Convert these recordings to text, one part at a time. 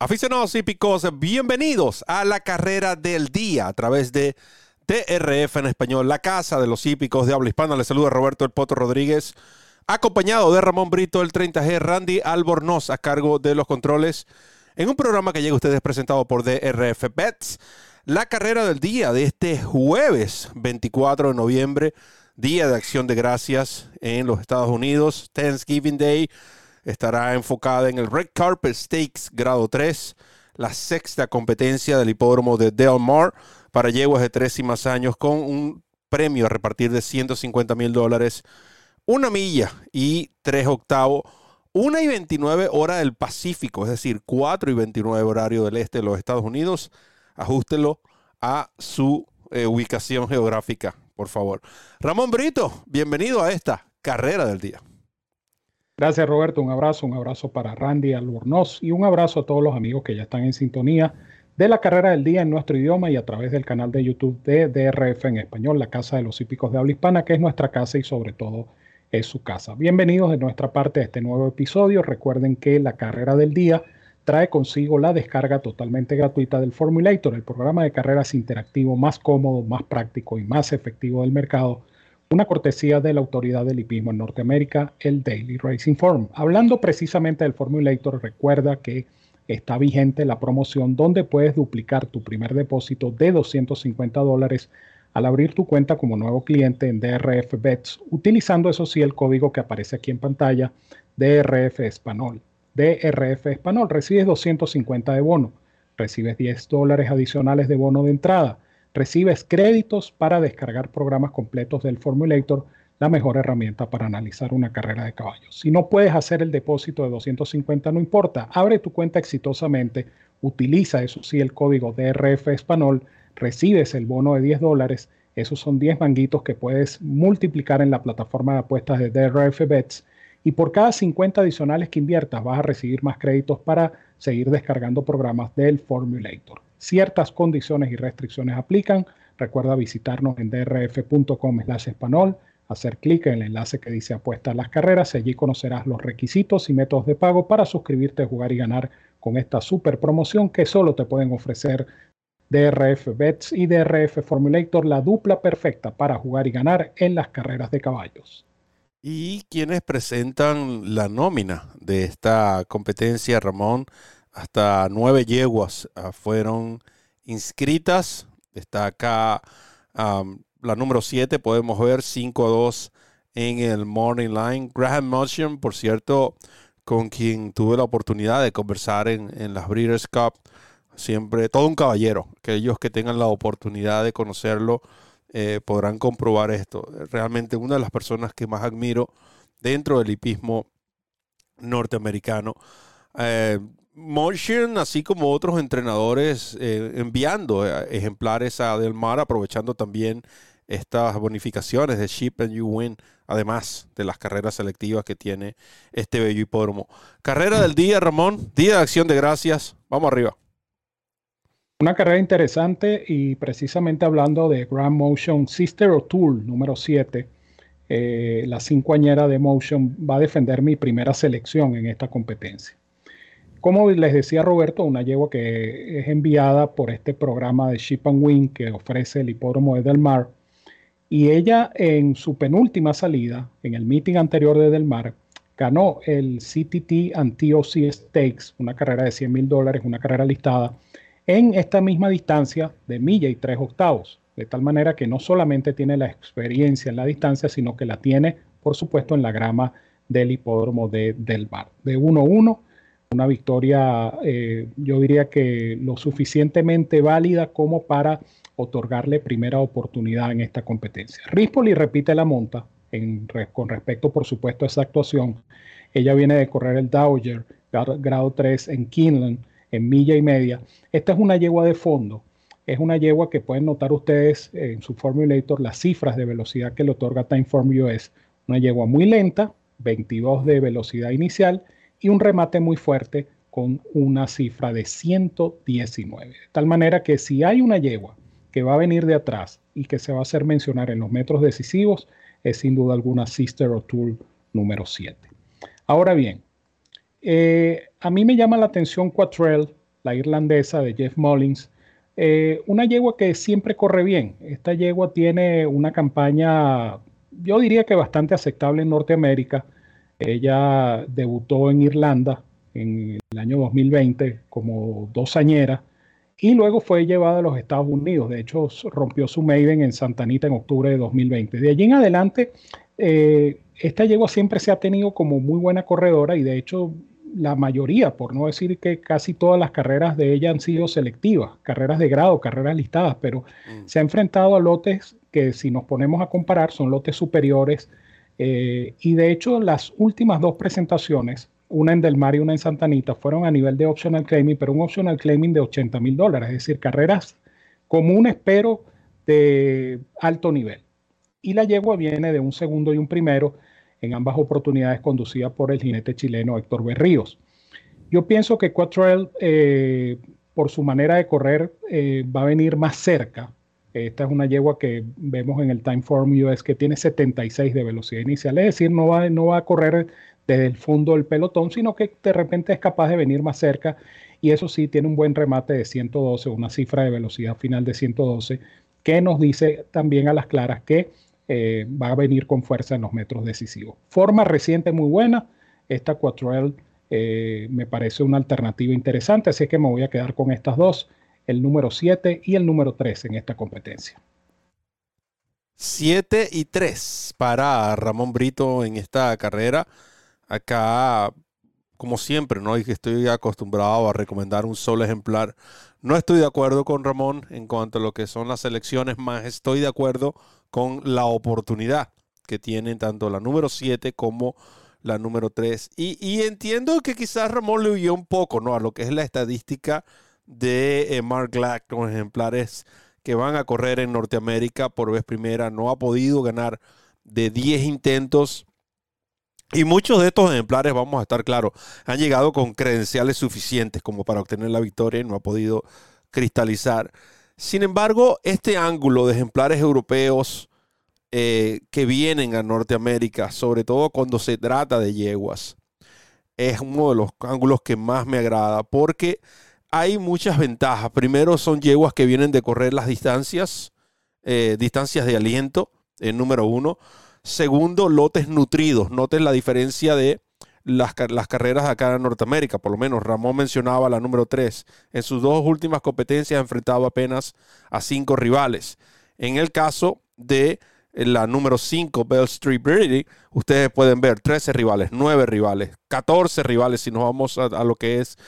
Aficionados hípicos, bienvenidos a la carrera del día a través de TRF en español, la casa de los hípicos de habla hispana. Les saluda Roberto El Poto Rodríguez, acompañado de Ramón Brito, el 30G, Randy Albornoz a cargo de los controles, en un programa que llega a ustedes presentado por DRF Bets. La carrera del día de este jueves 24 de noviembre, Día de Acción de Gracias en los Estados Unidos, Thanksgiving Day estará enfocada en el Red Carpet Stakes grado 3, la sexta competencia del hipódromo de Del Mar para yeguas de tres y más años con un premio a repartir de 150 mil dólares, una milla y tres octavos, una y 29 hora del Pacífico, es decir, 4 y 29 horario del este de los Estados Unidos. Ajústelo a su eh, ubicación geográfica, por favor. Ramón Brito, bienvenido a esta carrera del día. Gracias Roberto, un abrazo, un abrazo para Randy Albornoz y un abrazo a todos los amigos que ya están en sintonía de la carrera del día en nuestro idioma y a través del canal de YouTube de DRF en español, la Casa de los Hípicos de Habla Hispana, que es nuestra casa y sobre todo es su casa. Bienvenidos de nuestra parte a este nuevo episodio. Recuerden que la carrera del día trae consigo la descarga totalmente gratuita del Formulator, el programa de carreras interactivo más cómodo, más práctico y más efectivo del mercado una cortesía de la autoridad del hipismo en Norteamérica, el Daily Racing Forum. Hablando precisamente del Formulator, recuerda que está vigente la promoción donde puedes duplicar tu primer depósito de 250 dólares al abrir tu cuenta como nuevo cliente en DRF Bets, utilizando eso sí el código que aparece aquí en pantalla, DRF Español. DRF Español, recibes 250 de bono, recibes 10 dólares adicionales de bono de entrada recibes créditos para descargar programas completos del Formulator, la mejor herramienta para analizar una carrera de caballos. Si no puedes hacer el depósito de 250, no importa, abre tu cuenta exitosamente, utiliza eso sí el código DRF Español, recibes el bono de 10 dólares, esos son 10 manguitos que puedes multiplicar en la plataforma de apuestas de DRF Bets y por cada 50 adicionales que inviertas vas a recibir más créditos para seguir descargando programas del Formulator. Ciertas condiciones y restricciones aplican. Recuerda visitarnos en drf.com hacer clic en el enlace que dice apuesta a las carreras y allí conocerás los requisitos y métodos de pago para suscribirte, jugar y ganar con esta super promoción que solo te pueden ofrecer DRF Bets y DRF Formulator, la dupla perfecta para jugar y ganar en las carreras de caballos. ¿Y quienes presentan la nómina de esta competencia, Ramón? Hasta nueve yeguas ah, fueron inscritas. Está acá la número siete, podemos ver 5 a 2 en el Morning Line. Graham Motion, por cierto, con quien tuve la oportunidad de conversar en, las Breeders' Cup, siempre todo un caballero. Aquellos que tengan la oportunidad de conocerlo eh, podrán comprobar esto. Realmente una de las personas que más admiro dentro del hipismo norteamericano. Eh, Motion, así como otros entrenadores, eh, enviando eh, ejemplares a Del Mar, aprovechando también estas bonificaciones de Ship and You Win, además de las carreras selectivas que tiene este bello hipódromo. Carrera del día, Ramón, día de acción de gracias. Vamos arriba. Una carrera interesante y precisamente hablando de Grand Motion Sister O'Toole número 7, eh, la cincoañera de Motion va a defender mi primera selección en esta competencia. Como les decía Roberto, una yegua que es enviada por este programa de Ship and Wing que ofrece el hipódromo de Del Mar. Y ella en su penúltima salida, en el meeting anterior de Del Mar, ganó el CTT Antioc Stakes, una carrera de 100 mil dólares, una carrera listada, en esta misma distancia de milla y tres octavos. De tal manera que no solamente tiene la experiencia en la distancia, sino que la tiene, por supuesto, en la grama del hipódromo de Del Mar. De 1-1 una victoria, eh, yo diría que lo suficientemente válida como para otorgarle primera oportunidad en esta competencia. Rispoli repite la monta con respecto, por supuesto, a esa actuación. Ella viene de correr el Dowager, grado 3 en Kinland, en milla y media. Esta es una yegua de fondo. Es una yegua que pueden notar ustedes en su formulator las cifras de velocidad que le otorga Timeform US. Una yegua muy lenta, 22 de velocidad inicial y un remate muy fuerte con una cifra de 119. De tal manera que si hay una yegua que va a venir de atrás y que se va a hacer mencionar en los metros decisivos, es sin duda alguna Sister O'Toole número 7. Ahora bien, eh, a mí me llama la atención Quattrell la irlandesa de Jeff Mullins. Eh, una yegua que siempre corre bien. Esta yegua tiene una campaña, yo diría que bastante aceptable en Norteamérica. Ella debutó en Irlanda en el año 2020 como dosañera y luego fue llevada a los Estados Unidos. De hecho, rompió su maiden en Santa Anita en octubre de 2020. De allí en adelante, eh, esta yegua siempre se ha tenido como muy buena corredora y de hecho la mayoría, por no decir que casi todas las carreras de ella han sido selectivas, carreras de grado, carreras listadas, pero mm. se ha enfrentado a lotes que si nos ponemos a comparar son lotes superiores eh, y de hecho las últimas dos presentaciones una en Del Mar y una en Santa Anita, fueron a nivel de optional claiming, pero un optional claiming de 80 mil dólares, es decir, carreras comunes pero de alto nivel. Y la yegua viene de un segundo y un primero, en ambas oportunidades conducida por el jinete chileno Héctor Berríos. Yo pienso que Quattrell, eh, por su manera de correr, eh, va a venir más cerca. Esta es una yegua que vemos en el Timeform US que tiene 76 de velocidad inicial, es decir, no va, no va a correr desde el fondo del pelotón, sino que de repente es capaz de venir más cerca. Y eso sí tiene un buen remate de 112, una cifra de velocidad final de 112, que nos dice también a las claras que eh, va a venir con fuerza en los metros decisivos. Forma reciente muy buena, esta Quattrell eh, me parece una alternativa interesante, así que me voy a quedar con estas dos, el número 7 y el número 3 en esta competencia. 7 y 3 para Ramón Brito en esta carrera. Acá, como siempre, ¿no? Y estoy acostumbrado a recomendar un solo ejemplar. No estoy de acuerdo con Ramón en cuanto a lo que son las elecciones, más estoy de acuerdo con la oportunidad que tienen tanto la número 7 como la número 3. Y, entiendo que quizás Ramón le huyó un poco, ¿no? A lo que es la estadística de eh, Mark Black con ejemplares que van a correr en Norteamérica por vez primera. No ha podido ganar de 10 intentos y muchos de estos ejemplares, vamos a estar claros, han llegado con credenciales suficientes como para obtener la victoria y no ha podido cristalizar. Sin embargo, este ángulo de ejemplares europeos eh, que vienen a Norteamérica, sobre todo cuando se trata de yeguas, es uno de los ángulos que más me agrada porque hay muchas ventajas. Primero son yeguas que vienen de correr las distancias, eh, distancias de aliento, el número uno. Segundo, lotes nutridos. Noten la diferencia de las, carreras acá en Norteamérica. Por lo menos Ramón mencionaba la número 3. En sus dos últimas competencias ha enfrentado apenas a cinco rivales. En el caso de la número 5, Bell Street Breeding, ustedes pueden ver 13 rivales, 9 rivales, 14 rivales si nos vamos a, lo que es,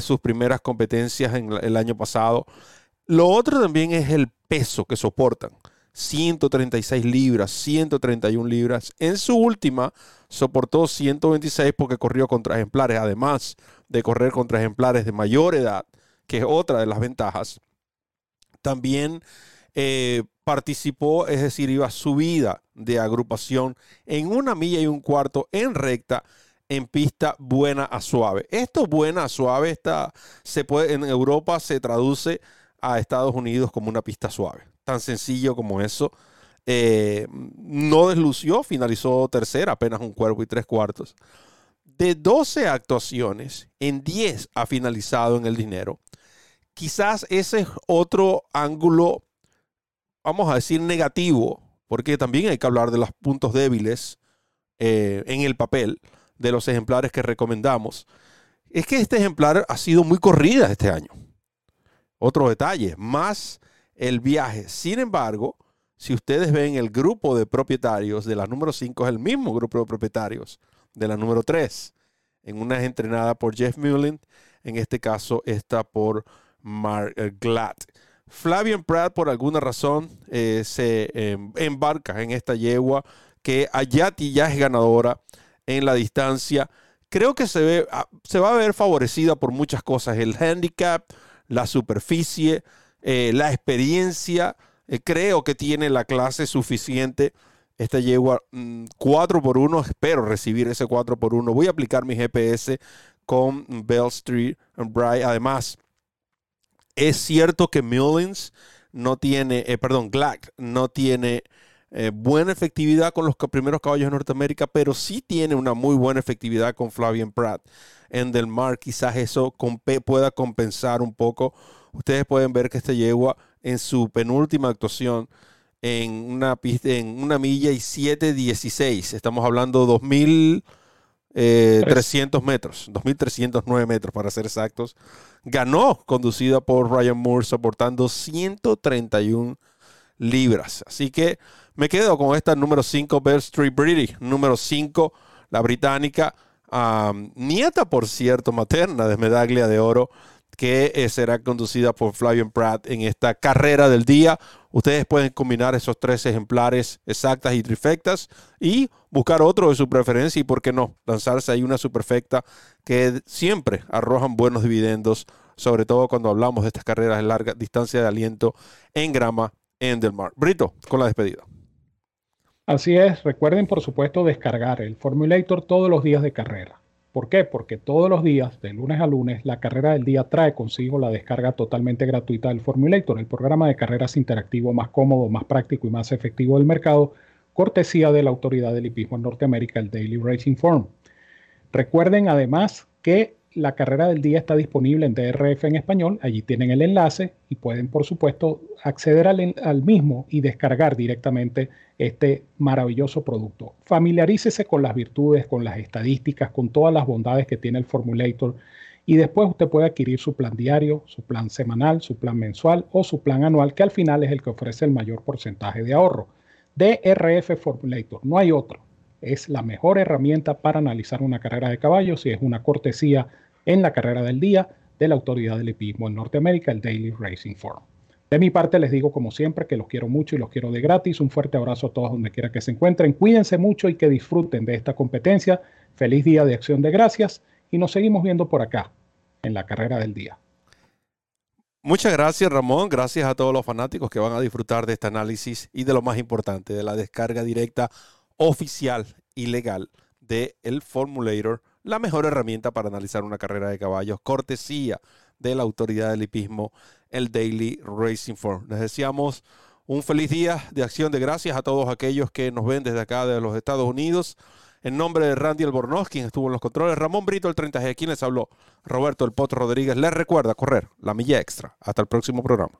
sus primeras competencias en el año pasado. Lo otro también es el peso que soportan. 136 libras, 131 libras. En su última soportó 126 porque corrió contra ejemplares, además de correr contra ejemplares de mayor edad, que es otra de las ventajas. También eh, participó, es decir, iba subida de agrupación en una milla y un cuarto en recta en pista buena a suave. Esto buena a suave está, se puede, en Europa se traduce a Estados Unidos como una pista suave tan sencillo como eso. Eh, no deslució, finalizó tercera, apenas un cuerpo y tres cuartos. De 12 actuaciones, en 10 ha finalizado en el dinero. Quizás ese es otro ángulo, vamos a decir, negativo, porque también hay que hablar de los puntos débiles eh, en el papel de los ejemplares que recomendamos. Es que este ejemplar ha sido muy corrida este año. Otro detalle, más el viaje. Sin embargo, si ustedes ven el grupo de propietarios de la número 5 es el mismo grupo de propietarios de la número 3. En una entrenada por Jeff Mullen, en este caso está por Mark eh, Glad. Flavian Pratt, por alguna razón, eh, se em, embarca en esta yegua que Ayati ya es ganadora en la distancia. Creo que se, ve, ah, se va a ver favorecida por muchas cosas. El handicap, la superficie, eh, la experiencia, eh, creo que tiene la clase suficiente. Esta yegua 4 mm, por 1 espero recibir ese 4 por 1 Voy a aplicar mi GPS con Bell Street Bright. Además, es cierto que Mullins no tiene, eh, perdón, Glack no tiene eh, buena efectividad con los primeros caballos de Norteamérica, pero sí tiene una muy buena efectividad con Flavian Pratt. En Del Mar quizás eso pueda compensar un poco. Ustedes pueden ver que este yegua en su penúltima actuación en una, pista, en una milla y 7.16. Estamos hablando 2000 eh, 300 metros, 2.309 metros para ser exactos. Ganó, conducida por Ryan Moore, soportando 131 libras. Así que me quedo con esta número 5, Bell Street British, número 5, la británica, nieta, por cierto, materna de medalla de oro que eh, será conducida por Flavian Pratt en esta carrera del día. Ustedes pueden combinar esos tres ejemplares exactas y trifectas y buscar otro de su preferencia y, por qué no, lanzarse ahí una superfecta que siempre arrojan buenos dividendos, sobre todo cuando hablamos de estas carreras de larga distancia de aliento en grama en Del Mar. Brito, con la despedida. Así es, recuerden por supuesto descargar el Formulator todos los días de carrera. ¿Por qué? Porque todos los días, de lunes a lunes, la carrera del día trae consigo la descarga totalmente gratuita del Formulator, el programa de carreras interactivo más cómodo, más práctico y más efectivo del mercado, cortesía de la autoridad del hipismo en Norteamérica, el Daily Racing Form. Recuerden además que la carrera del día está disponible en DRF en español. Allí tienen el enlace y pueden, por supuesto, acceder al, mismo y descargar directamente este maravilloso producto. Familiarícese con las virtudes, con las estadísticas, con todas las bondades que tiene el Formulator y después usted puede adquirir su plan diario, su plan semanal, su plan mensual o su plan anual, que al final es el que ofrece el mayor porcentaje de ahorro. DRF Formulator, no hay otro. Es la mejor herramienta para analizar una carrera de caballos y es una cortesía en la carrera del día de la autoridad del hipismo en Norteamérica, el Daily Racing Forum. De mi parte les digo como siempre que los quiero mucho y los quiero de gratis. Un fuerte abrazo a todos donde quiera que se encuentren. Cuídense mucho y que disfruten de esta competencia. Feliz día de acción de gracias y nos seguimos viendo por acá en la carrera del día. Muchas gracias Ramón, gracias a todos los fanáticos que van a disfrutar de este análisis y de lo más importante, de la descarga directa oficial y legal el Formulator la mejor herramienta para analizar una carrera de caballos, cortesía de la autoridad del hipismo, el Daily Racing Form. Les deseamos un feliz día de acción de gracias a todos aquellos que nos ven desde acá de los Estados Unidos. En nombre de Randy Albornoz, quien estuvo en los controles, Ramón Brito, el 30G, quien les habló, Roberto El Potro Rodríguez, les recuerda correr la milla extra. Hasta el próximo programa.